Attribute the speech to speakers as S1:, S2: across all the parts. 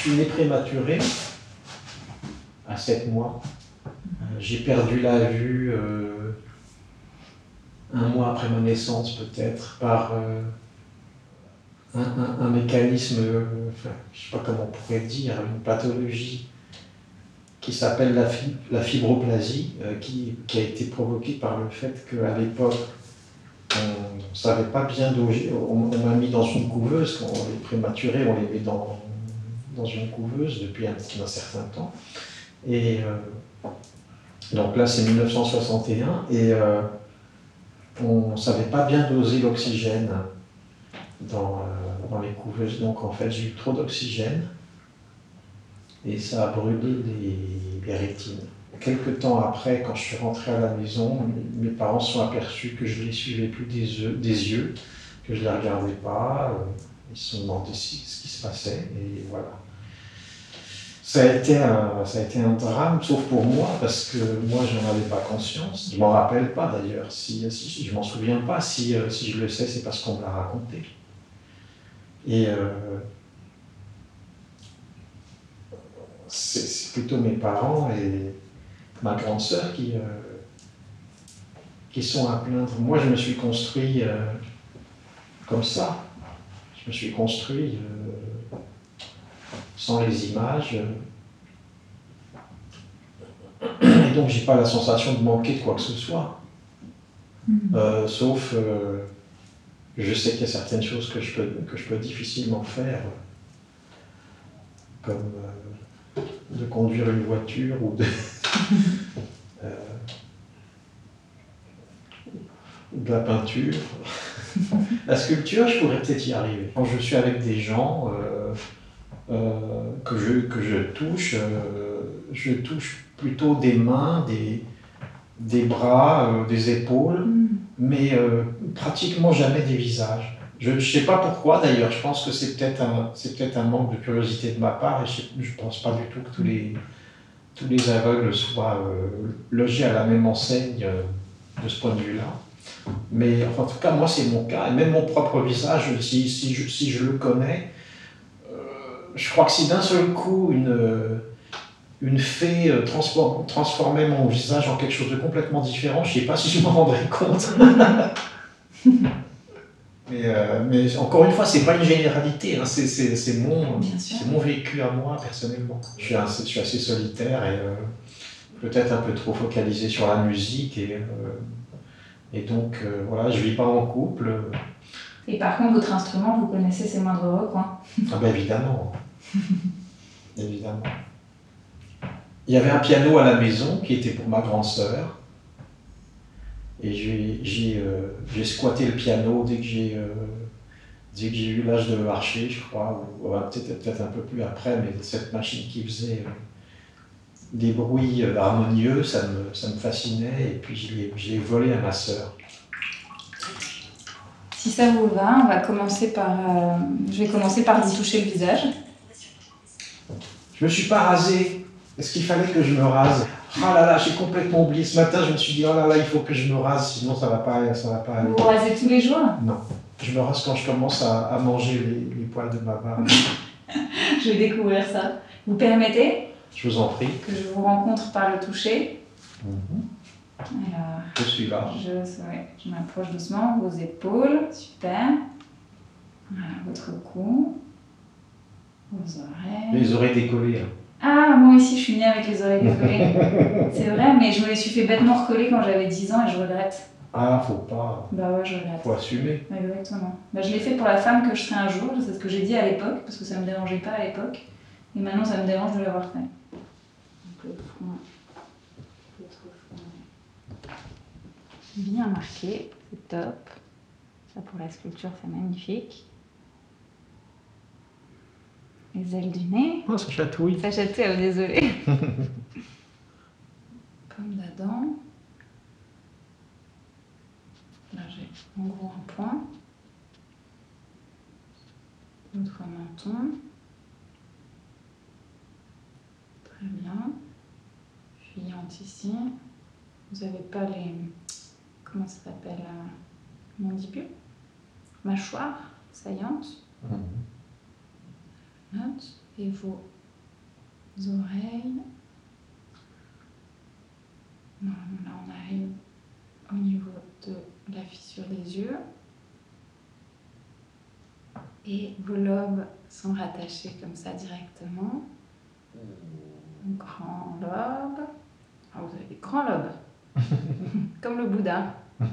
S1: suis né prématuré à 7 mois. Euh, J'ai perdu la vue euh, un mois après ma naissance peut-être par euh, un, mécanisme, je ne sais pas comment on pourrait dire, une pathologie qui s'appelle la, fi- la fibroplasie, qui, a été provoquée par le fait qu'à l'époque, on ne savait pas bien doser. On, m'a mis dans une couveuse, on est prématuré, on les met dans, dans une couveuse depuis un, certain temps. Et euh, donc là, c'est 1961, et euh, on ne savait pas bien doser l'oxygène dans, euh, dans les couveuses. Donc en fait, j'ai eu trop d'oxygène et ça a brûlé les, rétines. Quelques temps après, quand je suis rentré à la maison, mes parents se sont aperçus que je ne les suivais plus des yeux, que je ne les regardais pas. Ils se sont demandé ce qui se passait et voilà. Ça a, été un, ça a été un drame, sauf pour moi, parce que moi, je n'en avais pas conscience. Je m'en rappelle pas d'ailleurs. Si, si, je m'en souviens pas. Si, euh, si je le sais, c'est parce qu'on me l'a raconté. Et euh, c'est plutôt mes parents et ma grande sœur qui, euh, qui sont à plaindre. Moi, je me suis construit comme ça. Je me suis construit euh, sans les images. Et donc, j'ai pas la sensation de manquer de quoi que ce soit. Euh, sauf, euh, je sais qu'il y a certaines choses que je peux, que je peux difficilement faire, comme euh, de conduire une voiture ou de, ou de la peinture. la sculpture, je pourrais peut-être y arriver. Quand je suis avec des gens euh, euh, que, je, que je touche, euh, je touche plutôt des mains, des, des bras, des épaules mais euh, pratiquement jamais des visages. Je ne sais pas pourquoi d'ailleurs, je pense que c'est peut-être un, peut-être un manque de curiosité de ma part et je ne pense pas du tout que tous les, tous les aveugles soient euh, logés à la même enseigne euh, de ce point de vue-là. Mais enfin, en tout cas, moi c'est mon cas, et même mon propre visage, si, si, je, si je le connais, euh, je crois que si d'un seul coup une, une fée euh, transform- transformait mon visage en quelque chose de complètement différent, je ne sais pas si je m'en rendrais compte. mais, euh, mais encore une fois, c'est pas une généralité, hein, c'est, mon, mon vécu à moi personnellement. Je suis, assez, je suis assez solitaire et euh, peut-être un peu trop focalisé sur la musique et, et donc euh, voilà, je vis pas en couple.
S2: Et par contre, votre instrument, vous connaissez ses moindres recoins.
S1: Ah ben évidemment. évidemment. Il y avait un piano à la maison qui était pour ma grande sœur. Et j'ai, euh, squatté le piano dès que j'ai, euh, eu l'âge de marcher, je crois, ou ouais, peut-être, peut-être un peu plus après, mais cette machine qui faisait euh, des bruits euh, harmonieux, ça me, ça me fascinait. Et puis je l'ai volé à ma sœur.
S2: Si ça vous va, on va commencer par. euh, je vais commencer par vous toucher le visage.
S1: Je me suis pas rasé. Est-ce qu'il fallait que je me rase? Ah là là, j'ai complètement oublié. Ce matin, je me suis dit, oh là là, il faut que je me rase, sinon ça va pas, ça va pas aller.
S2: Vous vous rasez tous les jours?
S1: Non. Je me rase quand je commence à, à manger les, les poils de ma barbe.
S2: Je vais découvrir ça. Vous permettez?
S1: Je vous en prie.
S2: que je vous rencontre par le toucher
S1: Mhm.
S2: Alors,
S1: Je suis là.
S2: je, ouais, je m'approche doucement. Vos épaules, super. Voilà, votre cou. Vos oreilles.
S1: Les oreilles décollées. hein.
S2: Ah, moi aussi, je suis née avec les oreilles décollées. C'est vrai, mais je me les suis fait bêtement recoller quand j'avais 10 ans et je regrette.
S1: Ah, faut pas.
S2: Bah ouais, je regrette.
S1: Faut assumer.
S2: Exactement. Bah, je l'ai fait pour la femme que je serai un jour, c'est ce que j'ai dit à l'époque, parce que ça me dérangeait pas à l'époque. Et maintenant, ça me dérange de l'avoir fait. Le front, votre front. Bien marqué, c'est top. Ça pour la sculpture, c'est magnifique. Les ailes du nez.
S1: Oh, ça chatouille.
S2: Ça chatouille, oh, désolé. Pomme d'Adam. Là, j'ai en gros un point. Notre menton. Très bien. Ici. Vous n'avez pas les. Comment ça s'appelle euh, Mandibule Mâchoire saillante.
S1: Mhm.
S2: Et vos oreilles. Non, là on arrive au niveau de la fissure des yeux. Et vos lobes sont rattachés comme ça directement. Grand lobe. Ah, vous avez des grands lobes. comme le Bouddha. Vous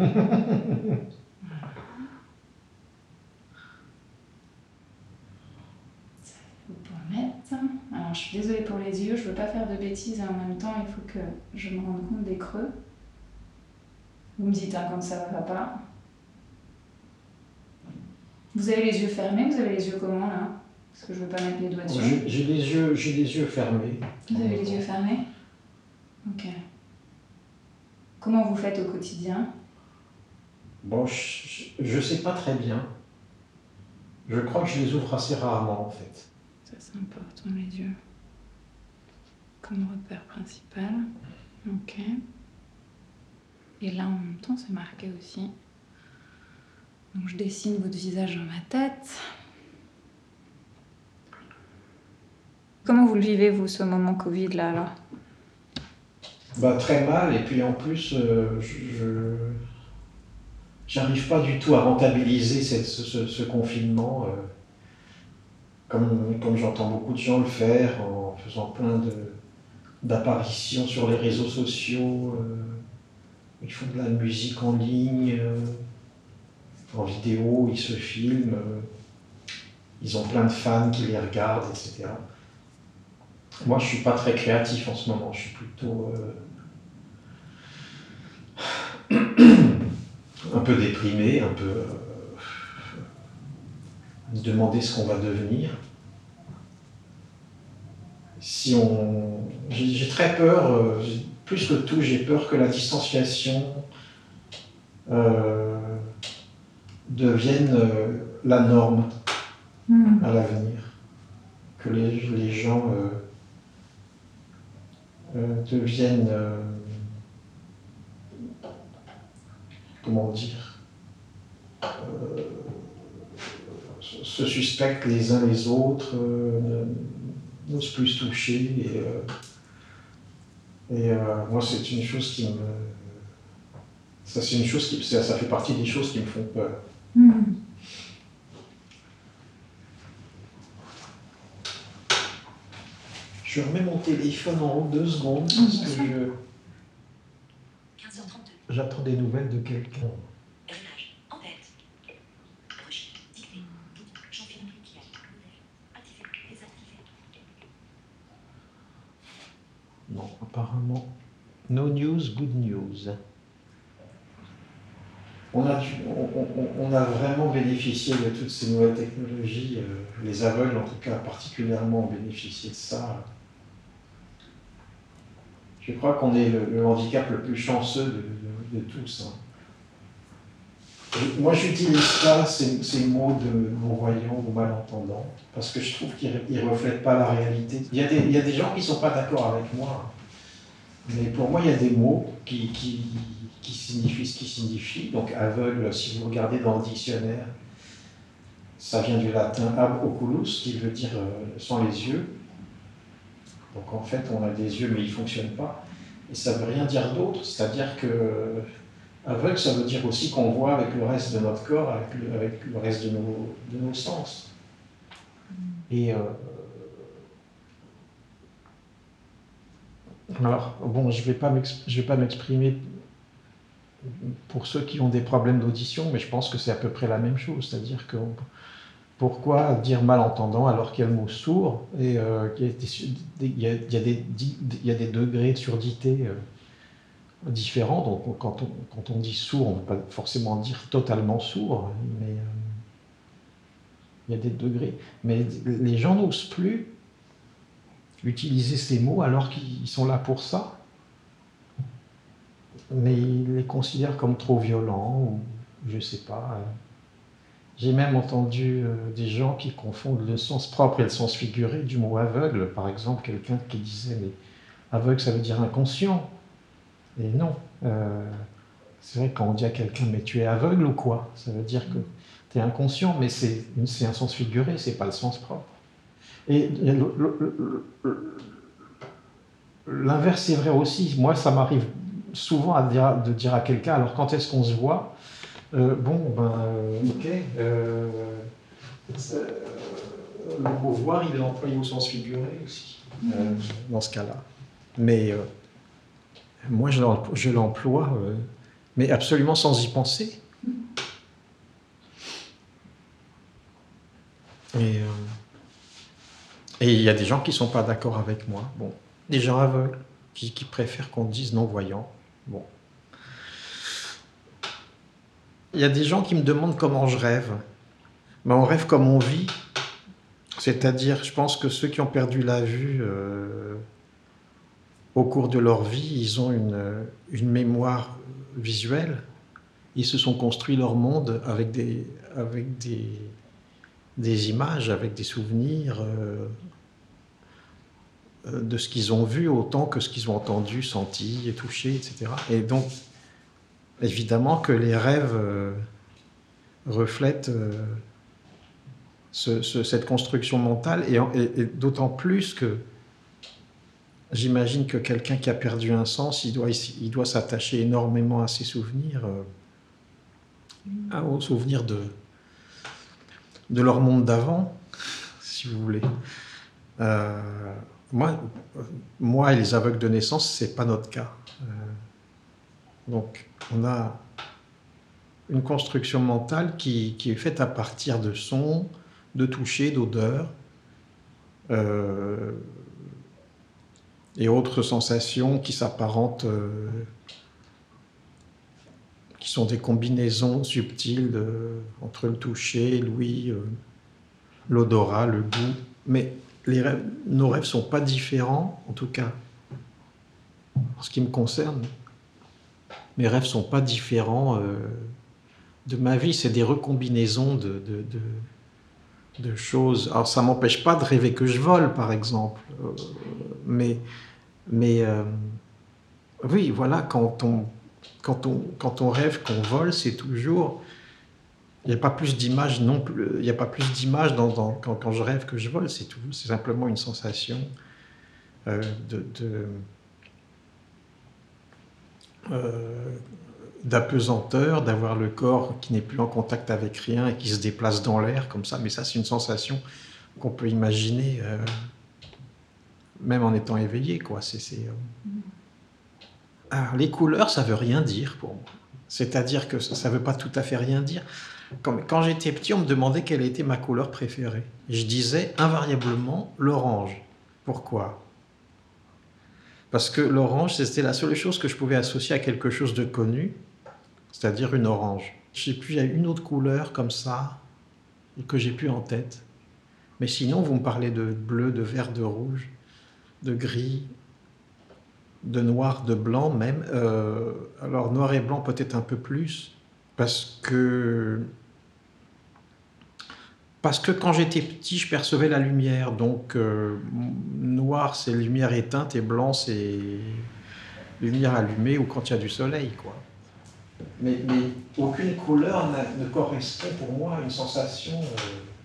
S2: pouvez mettre. Alors, je suis désolée pour les yeux, je veux pas faire de bêtises et en même temps, il faut que je me rende compte des creux. Vous me dites hein, quand ça va pas. Vous avez les yeux fermés, vous avez les yeux comment là? Parce que je veux pas mettre les doigts dessus.
S1: J'ai j'ai les yeux, j'ai les yeux fermés.
S2: Vous avez les yeux fermés? Ok. Comment vous faites au quotidien?
S1: Bon, je, je sais pas très bien. Je crois que je les ouvre assez rarement en fait.
S2: Ça c'est important les yeux. Comme repère principal. Ok. Et là en même temps c'est marqué aussi. Donc je dessine votre visage dans ma tête. Comment vous le vivez vous ce moment Covid là alors?
S1: Bah, très mal, et puis en plus, euh, je. J'arrive pas du tout à rentabiliser cette- ce, ce- confinement, euh, comme, comme j'entends beaucoup de gens le faire, en faisant plein d'apparitions sur les réseaux sociaux. euh, ils font de la musique en ligne, en vidéo, ils se filment, ils ont plein de fans qui les regardent, etc. Moi, je suis pas très créatif en ce moment, je suis plutôt. Un peu déprimé, un peu euh, demander ce qu'on va devenir. Si on, j'ai très peur, euh, plus que tout, j'ai peur que la distanciation euh, devienne la norme à l'avenir, que les, les gens deviennent euh, comment dire, euh, se suspectent les uns les autres, euh, ne- n'osent plus se toucher. Et, euh, et, euh, moi, c'est une chose qui me. Ça, c'est une chose qui. Ça, ça fait partie des choses qui me font peur. Je remets mon téléphone en haut deux secondes parce que je.
S3: 15h32.
S1: J'attends des nouvelles de quelqu'un. Non, apparemment. No news, good news. On a, dû- on, on- on a vraiment bénéficié de toutes ces nouvelles technologies. euh, les aveugles, en tout cas, particulièrement ont bénéficié de ça. Je crois qu'on est le, handicap le plus chanceux de, tous. hein. Moi, j'utilise pas ces, mots de non-voyants ou malentendants parce que je trouve qu'ils ne reflètent pas la réalité. Il y, a des, gens qui ne sont pas d'accord avec moi. Mais pour moi, il y a des mots qui signifient ce qu'ils signifient. Donc, aveugle, si vous regardez dans le dictionnaire, ça vient du latin ab oculus, qui veut dire euh, sans les yeux. Donc, en fait, on a des yeux, mais ils ne fonctionnent pas. Et ça ne veut rien dire d'autre. C'est-à-dire que aveugle, ça veut dire aussi qu'on voit avec le reste de notre corps, avec le, reste de nos, sens. Et. euh, Alors, bon, je ne vais pas m'exprimer pour ceux qui ont des problèmes d'audition, mais je pense que c'est à peu près la même chose. C'est-à-dire que on- pourquoi dire malentendant alors qu'il y a le mot sourd et euh, il y a, des, degrés de surdité euh, différents. Donc, on- quand on, quand on dit sourd, on ne peut pas forcément dire totalement sourd, mais euh, il y a des degrés. Mais les gens n'osent plus utiliser ces mots alors qu'ils sont là pour ça. Mais ils les considèrent comme trop violents ou je sais pas. J'ai même entendu euh, des gens qui confondent le sens propre et le sens figuré du mot aveugle. Par exemple, quelqu'un qui disait mais aveugle ça veut dire inconscient. Et non. euh, c'est vrai quand on dit à quelqu'un mais tu es aveugle ou quoi Ça veut dire que tu es inconscient, mais c'est un sens figuré, c'est pas le sens propre. Et l'inverse est vrai aussi. Moi, ça m'arrive souvent de dire à quelqu'un, alors quand est-ce qu'on se voit? Euh, Bon, ben, euh, ok. euh, le mot voir, il est employé au sens figuré aussi, euh, dans ce cas-là. Mais moi, je l'emploie, mais absolument sans y penser. Et et il y a des gens qui ne sont pas d'accord avec moi. Bon, des gens aveugles qui, qui préfèrent qu'on dise non-voyant. Bon. Il y a des gens qui me demandent comment je rêve. Mais on rêve comme on vit. C'est-à-dire, je pense que ceux qui ont perdu la vue euh, au cours de leur vie, ils ont une, une mémoire visuelle. Ils se sont construits leur monde avec des, images, avec des souvenirs euh, euh, de ce qu'ils ont vu autant que ce qu'ils ont entendu, senti et touché, etc. Et donc, évidemment que les rêves euh, reflètent euh, ce- ce- cette construction mentale, et, d'autant plus que j'imagine que quelqu'un qui a perdu un sens, il doit, s'attacher énormément à ses souvenirs, euh, aux souvenirs de, leur monde d'avant, si vous voulez. Moi, moi et les aveugles de naissance, c'est pas notre cas. Donc, on a une construction mentale qui, est faite à partir de sons, de toucher, d'odeurs euh, et autres sensations qui s'apparentent, euh, qui sont des combinaisons subtiles entre le toucher, l'ouïe, euh, l'odorat, le goût. Mais nos rêves sont pas différents, en tout cas, en ce qui me concerne. Mes rêves sont pas différents euh, de ma vie, c'est des recombinaisons de, de, choses. Alors ça m'empêche pas de rêver que je vole, par exemple, Euh, mais, mais euh, oui, voilà, quand on, quand on, quand on rêve qu'on vole, c'est toujours il n'y a pas plus d'images non plus. Il a pas plus dans, quand, quand je rêve que je vole. C'est. C'est simplement une sensation de, d'apesanteur, d'avoir le corps qui n'est plus en contact avec rien et qui se déplace dans l'air comme ça. Mais ça, c'est une sensation qu'on peut imaginer euh, même en étant éveillé, quoi. C'est, euh, les couleurs, ça veut rien dire pour moi. C'est-à-dire que ça ne veut pas tout à fait rien dire. Quand j'étais petit, on me demandait quelle était ma couleur préférée. Je disais invariablement l'orange. Pourquoi? Parce que l'orange, c'était la seule chose que je pouvais associer à quelque chose de connu, c'est-à-dire une orange. Je sais plus, il y a une autre couleur comme ça que j'ai plus en tête. Mais sinon, vous me parlez de bleu, de vert, de rouge, de gris, de noir, de blanc même. Euh, alors noir et blanc peut-être un peu plus, parce que parce que quand j'étais petit, je percevais la lumière. Donc euh, noir c'est lumière éteinte et blanc c'est lumière allumée ou quand il y a du soleil, quoi. Mais, aucune couleur ne correspond pour moi à une sensation euh,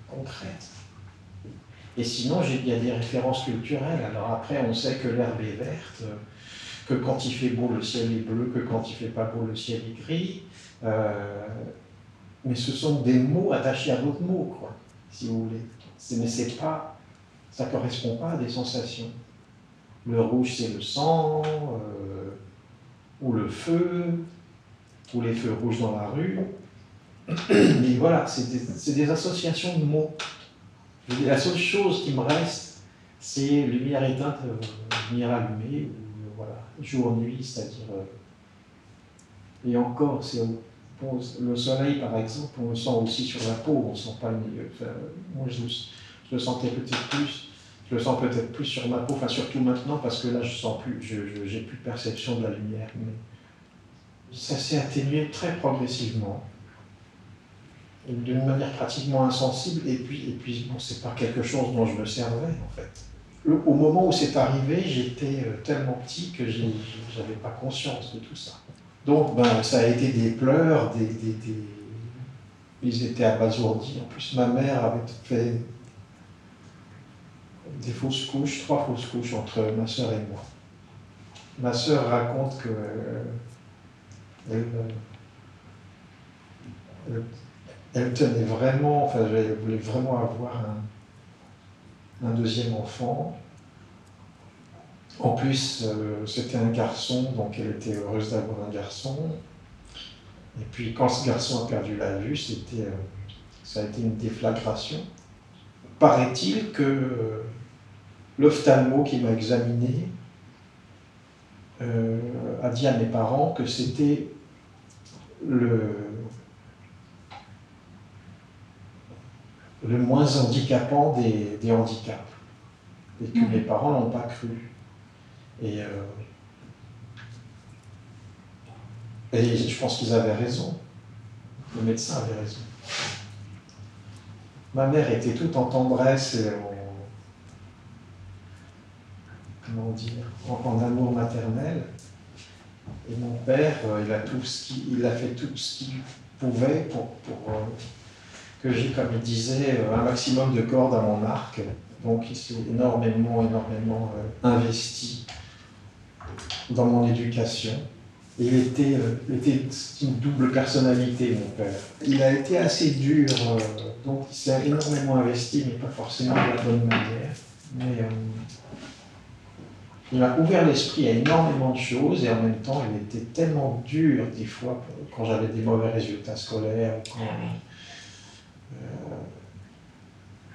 S1: concrète. Et sinon, il y a des références culturelles. Alors après, on sait que l'herbe est verte, euh, que quand il fait beau, le ciel est bleu, que quand il fait pas beau, le ciel est gris. Mais ce sont des mots attachés à d'autres mots, quoi, si vous voulez. Mais c'est pas, ça correspond pas à des sensations. Le rouge, c'est le sang, euh, ou le feu, ou les feux rouges dans la rue. Mais voilà, c'est des, associations de mots. La seule chose qui me reste, c'est lumière éteinte, euh, lumière allumée, euh, voilà, jour-nuit, c'est-à-dire. et encore, c'est le soleil, par exemple, on le sent aussi sur la peau, on sent pas le moi, je, le- sentais peut-être plus. Je le sens peut-être plus sur ma peau, enfin surtout maintenant parce que là je sens plus, j'ai plus perception de la lumière. Mais ça s'est atténué très progressivement, d'une manière pratiquement insensible. Et puis, et puis bon, c'est pas quelque chose dont je me servais en fait. Au moment où c'est arrivé, j'étais euh, tellement petit que j'avais pas conscience de tout ça. Donc, ben, ça a été des pleurs, des, ils étaient abasourdis. En plus, ma mère avait fait des fausses couches, trois fausses couches entre ma sœur et moi. Ma sœur raconte que euh, elle, tenait vraiment, enfin, elle voulait vraiment avoir un deuxième enfant. En plus, euh, c'était un garçon, donc elle était heureuse d'avoir un garçon. Et puis, quand ce garçon a perdu la vue, c'était, euh, ça a été une déflagration. Paraît-il que euh, l'ophtalmo qui m'a examiné a dit à mes parents que c'était le, le moins handicapant des, des handicaps. Et que
S2: Mhm.
S1: mes parents n'ont pas cru. Et, euh, et je pense qu'ils avaient raison. Le médecin avait raison. Ma mère était toute en tendresse et en, comment dire, en, amour maternel. Et mon père, euh, il a, tout ce a fait tout ce qu'il pouvait pour, euh, que j'ai, comme il disait, un maximum de cordes à mon arc. Donc il s'est énormément, énormément investi dans mon éducation. Il était, euh, était une double personnalité, mon père. Il a été assez dur, euh, donc il s'est énormément investi, mais pas forcément de la bonne manière. Mais euh, il m'a ouvert l'esprit à énormément de choses et en même temps, il était tellement dur des fois quand j'avais des mauvais résultats scolaires. Quand, euh,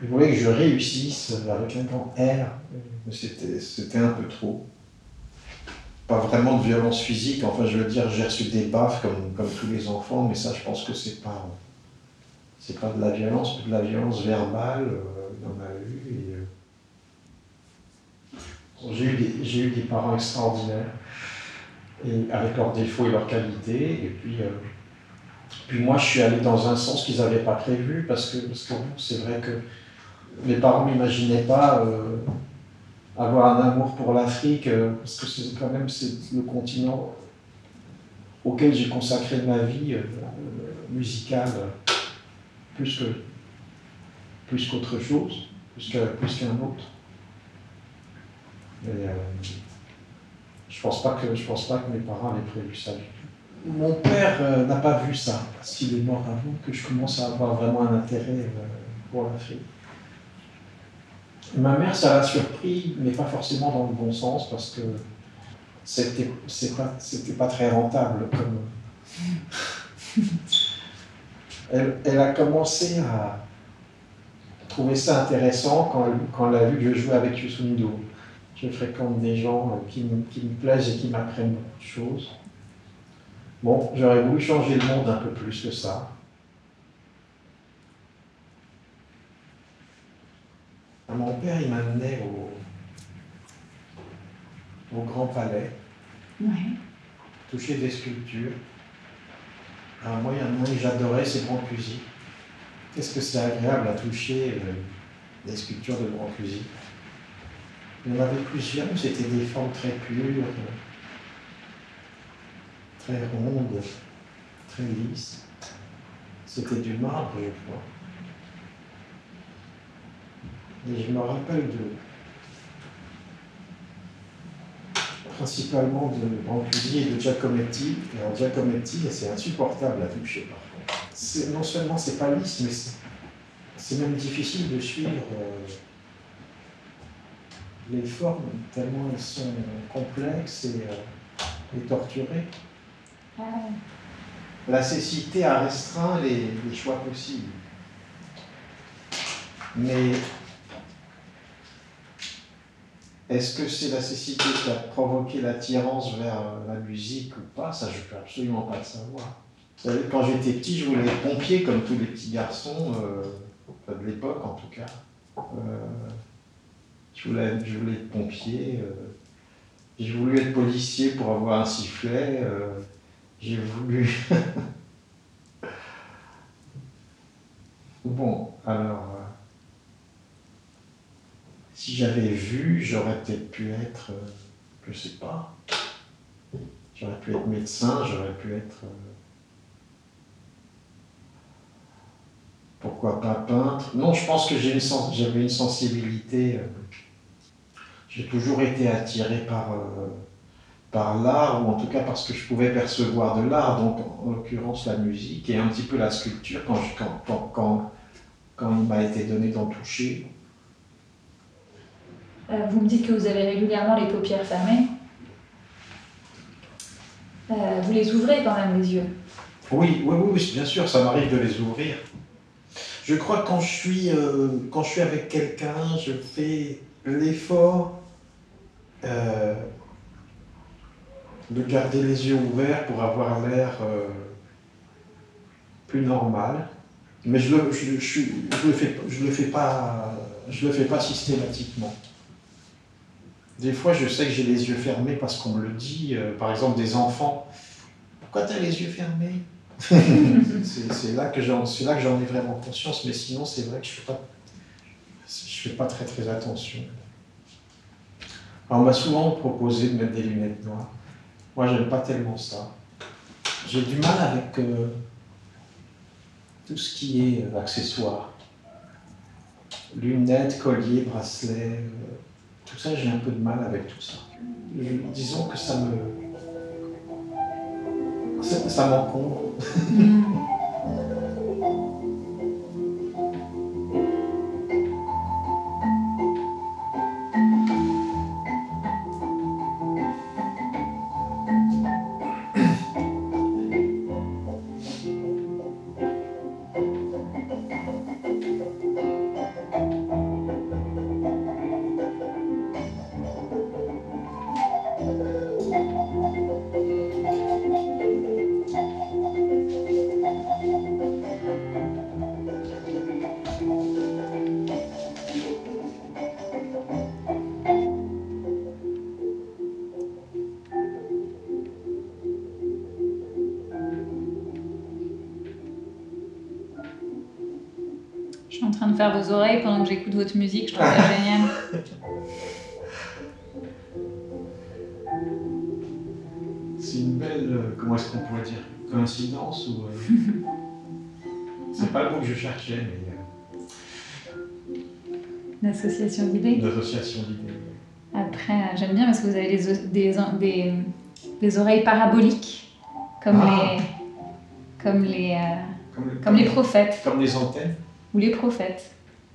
S1: il voulait que je réussisse avec un grand R, mais c'était un peu trop. Pas vraiment de violence physique, enfin je veux dire, j'ai reçu des baffes comme, comme tous les enfants, mais ça je pense que c'est pas, c'est pas de la violence, mais de la violence verbale, euh, il y en a eu. euh, j'ai, eu eu des parents extraordinaires, avec leurs défauts et leurs qualités, et puis, euh, puis moi je suis allé dans un sens qu'ils n'avaient pas prévu, parce que, parce que c'est vrai que mes parents n'imaginaient pas euh, avoir un amour pour l'Afrique, euh, parce que c'est quand même le continent auquel j'ai consacré ma vie euh, musicale plus que plus qu'autre chose, plus qu'un autre. Mais euh, je pense pas que je pense pas que mes parents avaient prévu ça du tout. Mon père n'a pas vu ça, parce qu'il est mort avant que je commence à avoir vraiment un intérêt pour l'Afrique. Ma mère, ça l'a surpris, mais pas forcément dans le bon sens, parce que c'était c'est pas, c'était pas très rentable. Comme... elle, elle a commencé à trouver ça intéressant quand elle, quand elle a vu que je jouais avec Yusundo. Je fréquente des gens euh, qui me, qui me plaisent et qui m'apprennent beaucoup de choses. Bon, j'aurais voulu changer le monde un peu plus que ça. Mon père, il m'amenait au, au Grand Palais,
S2: Ouais.
S1: toucher des sculptures. Alors moi, il y en a un que j'adorais, c'est Grand Cusy. Qu'est-ce que c'est agréable à toucher euh, des sculptures de Grand Cusy. Il y en avait plusieurs, c'était des formes très pures, très rondes, très lisses. C'était du marbre, je crois. Et je me rappelle de. principalement de Brancusi et de Giacometti. Alors Giacometti, c'est insupportable à toucher par contre. Non seulement c'est pas lisse, mais c'est- c'est même difficile de suivre euh, les formes, tellement elles sont complexes et, euh, et torturées.
S2: Ah,
S1: La cécité a restreint les, les choix possibles. Mais est-ce que c'est la cécité qui a provoqué l'attirance vers euh, la musique ou pas? Ça, je peux absolument pas le savoir. Vous savez, quand j'étais petit, je voulais être pompier comme tous les petits garçons, euh, de l'époque en tout cas. Euh, je, voulais, je voulais être pompier. j'ai voulu être policier pour avoir un sifflet. j'ai voulu. bon, alors. Si j'avais vu, j'aurais peut-être pu être. euh, je sais pas. J'aurais pu être médecin, j'aurais pu être. euh, pourquoi pas peintre Non, je pense que j'ai une j'avais une sensibilité euh, j'ai toujours été attiré par, par l'art, ou en tout cas par ce que je pouvais percevoir de l'art, donc en l'occurrence la musique et un petit peu la sculpture quand, je- quand, quand, quand, quand il m'a été donné d'en toucher.
S2: Euh, vous me dites que vous avez régulièrement les paupières fermées. Euh, vous les ouvrez quand même les yeux.
S1: Oui, oui, oui, bien sûr, ça m'arrive de les ouvrir. Je crois que quand je suis, euh, quand je suis avec quelqu'un, je fais l'effort euh, de garder les yeux ouverts pour avoir l'air plus normal. Mais je le, je, le le fais pas systématiquement. Des fois, je sais que j'ai les yeux fermés parce qu'on me le dit. euh, par exemple, des enfants. Pourquoi tu as les yeux fermés? C'est là que j'en ai vraiment conscience, mais sinon c'est vrai que je fais pas je fais pas très très attention. Alors, on m'a souvent proposé de mettre des lunettes noires. Moi j'aime pas tellement ça. J'ai du mal avec euh, tout ce qui est euh, accessoire. Lunettes, colliers, bracelets, euh, tout ça j'ai un peu de mal avec tout ça. Disons que ça me ça, ça m'encombre.
S2: Faire vos oreilles pendant que j'écoute votre musique, je trouve ça génial.
S1: C'est une belle, euh, comment est-ce qu'on pourrait dire, coïncidence ou. euh, C'est pas le mot que je cherchais, mais
S2: L'association
S1: euh,
S2: d'idées.
S1: une association d'idées.
S2: Après, euh, j'aime bien parce que vous avez des, des, des, des oreilles paraboliques, comme
S1: Ah.
S2: les, comme les, euh,
S1: Comme, le-
S2: comme les prophètes,
S1: Comme les antennes
S2: ou les prophètes.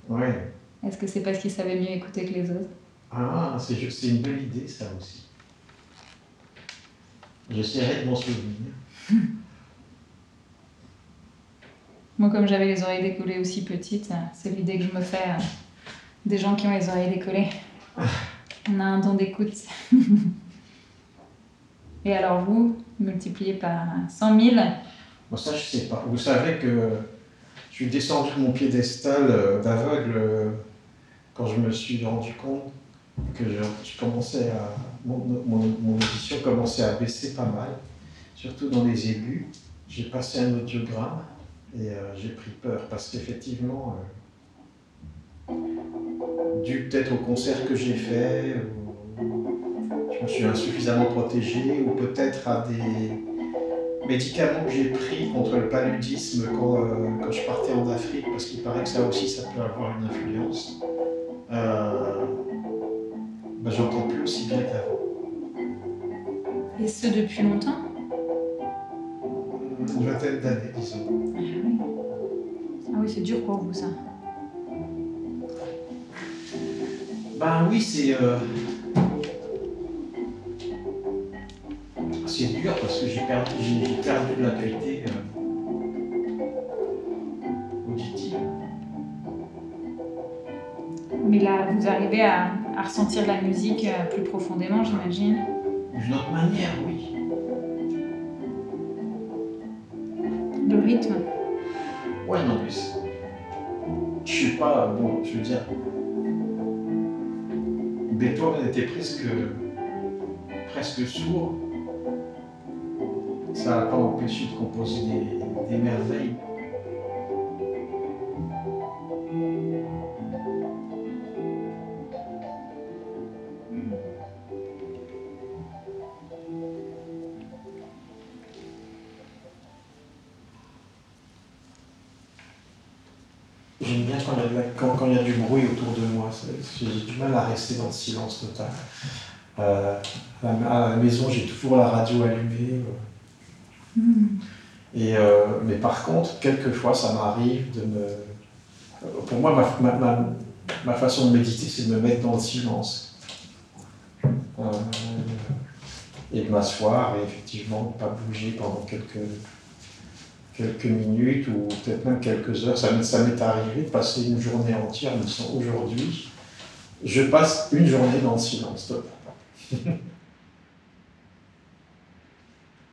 S1: Ouais.
S2: Est-ce que c'est parce qu'ils savaient mieux écouter que les autres?
S1: Ah, c'est une belle idée, ça aussi. J'essaierai de m'en souvenir.
S2: Moi, comme j'avais les oreilles décollées aussi petites, euh, c'est l'idée que je me fais euh, des gens qui ont les oreilles décollées. On a un don d'écoute. Et alors vous, multiplié par 100 000,
S1: Bon, ça, je sais pas. Vous savez que je suis descendu de mon piédestal euh, d'aveugle euh, quand je me suis rendu compte que je, commençais à. Mon, audition commençait à baisser pas mal, surtout dans les aigus. J'ai passé un audiogramme et euh, j'ai pris peur parce qu'effectivement, dû peut-être au concert que j'ai fait, je me suis insuffisamment protégé, ou peut-être à des médicaments que j'ai pris contre le paludisme quand, euh, quand je partais en Afrique, parce qu'il paraît que ça aussi, ça peut avoir une influence. Euh, ben, J'entends plus aussi bien qu'avant.
S2: et ce depuis longtemps?
S1: Une vingtaine d'années, disons.
S2: Ah oui, Ah oui c'est dur pour vous ça.
S1: Ben oui, c'est. euh, C'est dur parce que j'ai perdu, de l'acuité euh, auditive.
S2: Mais là, vous arrivez à, à ressentir la musique euh, plus profondément, j'imagine.
S1: D'une autre manière, oui.
S2: Le rythme.
S1: Ouais, non, mais je suis pas. Bon, je veux dire. Beethoven était presque. presque sourd. Ça n'a pas empêché de composer des, des merveilles. J'ai j'aime bien quand il, y a du bruit autour de moi. J'ai du mal à rester dans le silence total. Euh, à, la, à la maison, j'ai toujours la radio allumée. Et, euh, mais par contre, quelquefois, ça m'arrive de me. Pour moi, ma, ma, ma, façon de méditer, c'est de me mettre dans le silence. Euh, et de m'asseoir et effectivement ne pas bouger pendant quelques, quelques minutes ou peut-être même quelques heures. Ça, m'est- arrivé de passer une journée entière, me disant aujourd'hui, je passe une journée dans le silence.